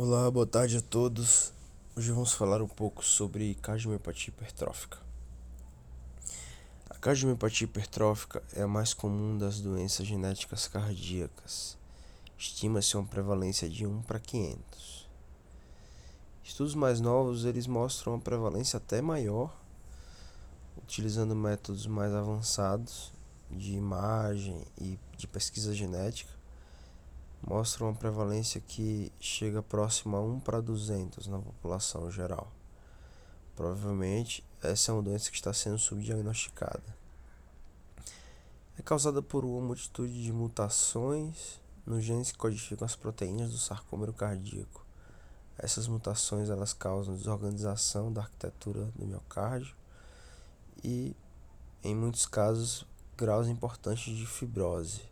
Olá, boa tarde a todos. Hoje vamos falar um pouco sobre cardiomiopatia hipertrófica. A cardiomiopatia hipertrófica é a mais comum das doenças genéticas cardíacas. Estima-se uma prevalência de 1 para 500. Estudos mais novos eles mostram uma prevalência até maior, utilizando métodos mais avançados de imagem e de pesquisa genética mostra uma prevalência que chega próximo a 1 para 200 na população geral. Provavelmente essa é uma doença que está sendo subdiagnosticada. É causada por uma multitude de mutações nos genes que codificam as proteínas do sarcômero cardíaco. Essas mutações elas causam desorganização da arquitetura do miocárdio e, em muitos casos, graus importantes de fibrose.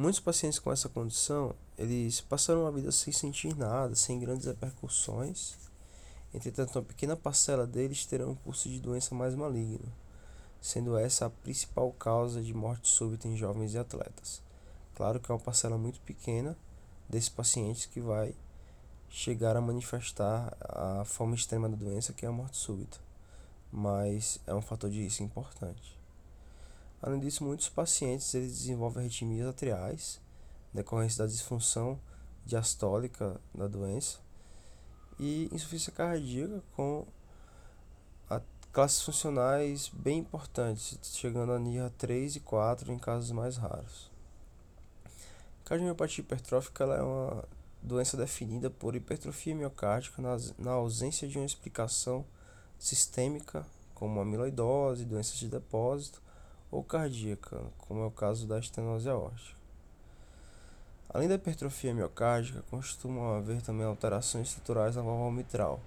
Muitos pacientes com essa condição, eles passaram a vida sem sentir nada, sem grandes repercussões. Entretanto, uma pequena parcela deles terão um curso de doença mais maligno, sendo essa a principal causa de morte súbita em jovens e atletas. Claro que é uma parcela muito pequena desses pacientes que vai chegar a manifestar a forma extrema da doença, que é a morte súbita, mas é um fator de risco importante. Além disso, muitos pacientes eles desenvolvem arritmias atriais, decorrência da disfunção diastólica da doença, e insuficiência cardíaca com classes funcionais bem importantes, chegando a nível 3 e 4 em casos mais raros. Cardiomiopatia hipertrófica é uma doença definida por hipertrofia miocárdica na ausência de uma explicação sistêmica, como amiloidose, doenças de depósito, ou cardíaca, como é o caso da estenose aórtica. Além da hipertrofia miocárdica, costumam haver também alterações estruturais na válvula mitral,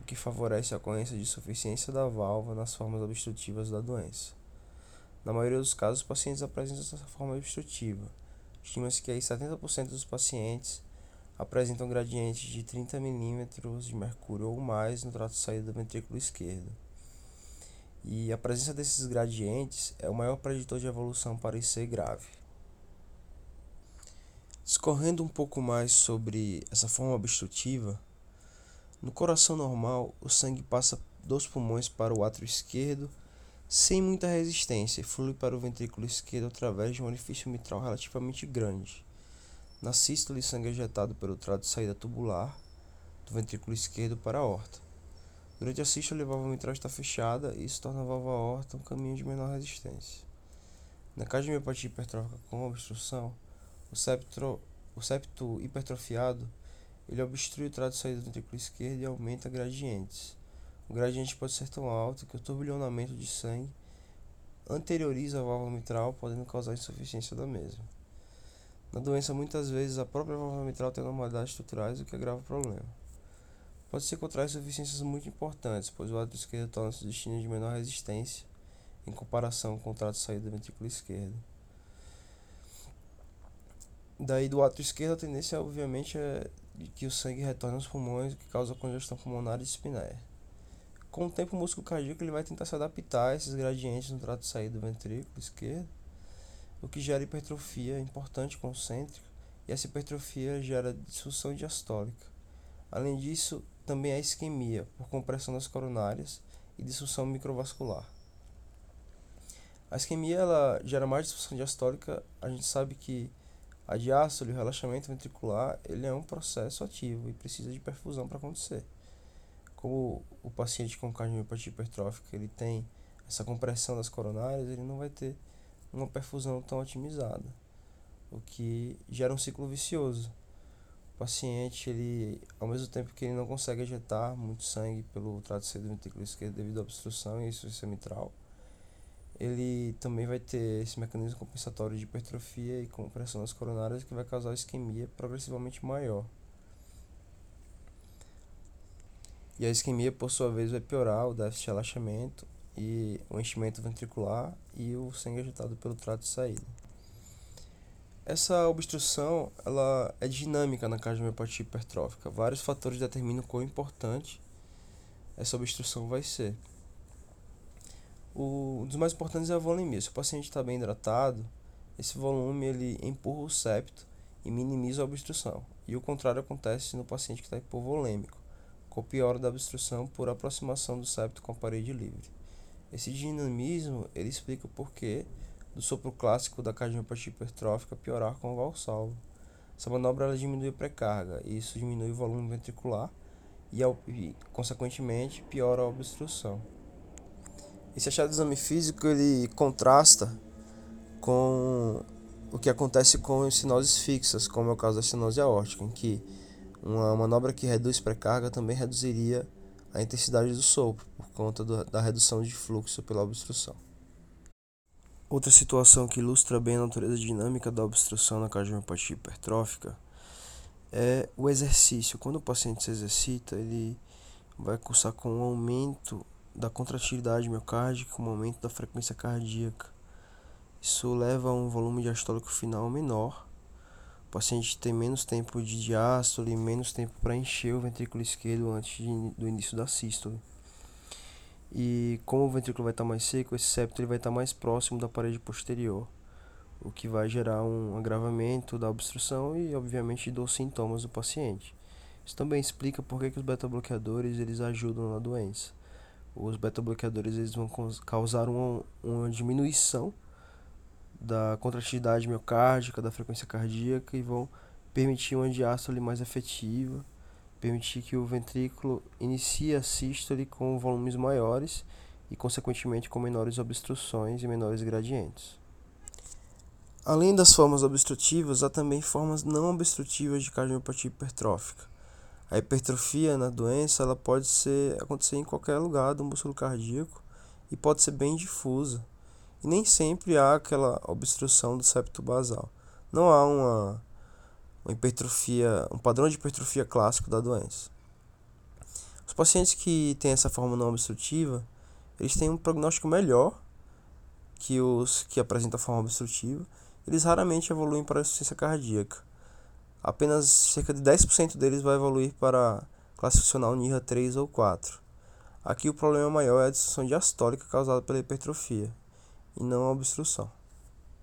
o que favorece a ocorrência de insuficiência da válvula nas formas obstrutivas da doença. Na maioria dos casos, os pacientes apresentam essa forma obstrutiva. Estima-se que aí 70% dos pacientes apresentam gradientes de 30 mm de mercúrio ou mais no trato de saída do ventrículo esquerdo. E a presença desses gradientes é o maior preditor de evolução para IC grave. Discorrendo um pouco mais sobre essa forma obstrutiva, no coração normal, o sangue passa dos pulmões para o átrio esquerdo sem muita resistência e flui para o ventrículo esquerdo através de um orifício mitral relativamente grande. Na sístole, sangue é ejetado pelo trato de saída tubular do ventrículo esquerdo para a aorta. Durante a sístole, a válvula mitral está fechada e isso torna a válvula aorta um caminho de menor resistência. Na cardiomiopatia hipertrófica com obstrução, o septo, o septo hipertrofiado ele obstrui o trato de saída do ventrículo esquerdo e aumenta gradientes. O gradiente pode ser tão alto que o turbilhonamento de sangue anterioriza a válvula mitral, podendo causar insuficiência da mesma. Na doença, muitas vezes a própria válvula mitral tem anormalidades estruturais, o que agrava o problema. Pode-se encontrar insuficiências muito importantes, pois o lado esquerdo torna-se destino de menor resistência em comparação com o trato de saída do ventrículo esquerdo. Daí do ato esquerdo a tendência obviamente é que o sangue retorne aos pulmões, o que causa congestão pulmonar e dispneia. Com o tempo o músculo cardíaco ele vai tentar se adaptar a esses gradientes no trato de saída do ventrículo esquerdo, o que gera hipertrofia importante concêntrica, e essa hipertrofia gera disfunção diastólica. Além disso, também a isquemia por compressão das coronárias e disfunção microvascular. A isquemia ela gera mais disfunção diastólica. A gente sabe que a diástole, o relaxamento ventricular, ele é um processo ativo e precisa de perfusão para acontecer. Como o paciente com cardiomiopatia hipertrófica ele tem essa compressão das coronárias, ele não vai ter uma perfusão tão otimizada, o que gera um ciclo vicioso o paciente, ele, ao mesmo tempo que ele não consegue ejetar muito sangue pelo trato do ventrículo esquerdo devido à obstrução e insuficiência mitral, ele também vai ter esse mecanismo compensatório de hipertrofia e compressão das coronárias que vai causar isquemia progressivamente maior. E a isquemia, por sua vez, vai piorar o déficit de relaxamento e o enchimento ventricular e o sangue ejetado pelo trato de saída. Essa obstrução ela é dinâmica na cardiomiopatia hipertrófica. Vários fatores determinam quão importante essa obstrução vai ser. O, um dos mais importantes é a volemia. Se o paciente está bem hidratado, esse volume ele empurra o septo e minimiza a obstrução. E o contrário acontece no paciente que está hipovolêmico, com piora da obstrução por aproximação do septo com a parede livre. Esse dinamismo ele explica o porquê do sopro clássico da cardiopatia hipertrófica piorar com o valsalvo. Essa manobra ela diminui a pré-carga, e isso diminui o volume ventricular e, e, consequentemente, piora a obstrução. Esse achado de exame físico ele contrasta com o que acontece com estenoses fixas, como é o caso da estenose aórtica, em que uma manobra que reduz pré-carga também reduziria a intensidade do sopro, por conta do, da redução de fluxo pela obstrução. Outra situação que ilustra bem a natureza dinâmica da obstrução na cardiomiopatia hipertrófica é o exercício. Quando o paciente se exercita, ele vai cursar com um aumento da contratilidade miocárdica, um aumento da frequência cardíaca. Isso leva a um volume diastólico final menor. O paciente tem menos tempo de diástole menos tempo para encher o ventrículo esquerdo antes de, do início da sístole. E como o ventrículo vai estar mais seco, esse septo ele vai estar mais próximo da parede posterior, o que vai gerar um agravamento da obstrução e, obviamente, dos sintomas do paciente. Isso também explica por que, que os beta-bloqueadores eles ajudam na doença. Os beta-bloqueadores eles vão causar uma, uma diminuição da contratividade miocárdica, da frequência cardíaca e vão permitir uma diástole mais efetiva permitir que o ventrículo inicie a sístole com volumes maiores e, consequentemente, com menores obstruções e menores gradientes. Além das formas obstrutivas, há também formas não obstrutivas de cardiomiopatia hipertrófica. A hipertrofia na doença ela pode ser, acontecer em qualquer lugar do músculo cardíaco e pode ser bem difusa. E nem sempre há aquela obstrução do septo basal. Não há uma uma hipertrofia, um padrão de hipertrofia clássico da doença. Os pacientes que têm essa forma não obstrutiva, eles têm um prognóstico melhor que os que apresentam a forma obstrutiva. Eles raramente evoluem para a insuficiência cardíaca. Apenas cerca de 10% deles vai evoluir para classe funcional NIRA 3 ou 4. Aqui o problema maior é a disfunção diastólica causada pela hipertrofia e não a obstrução.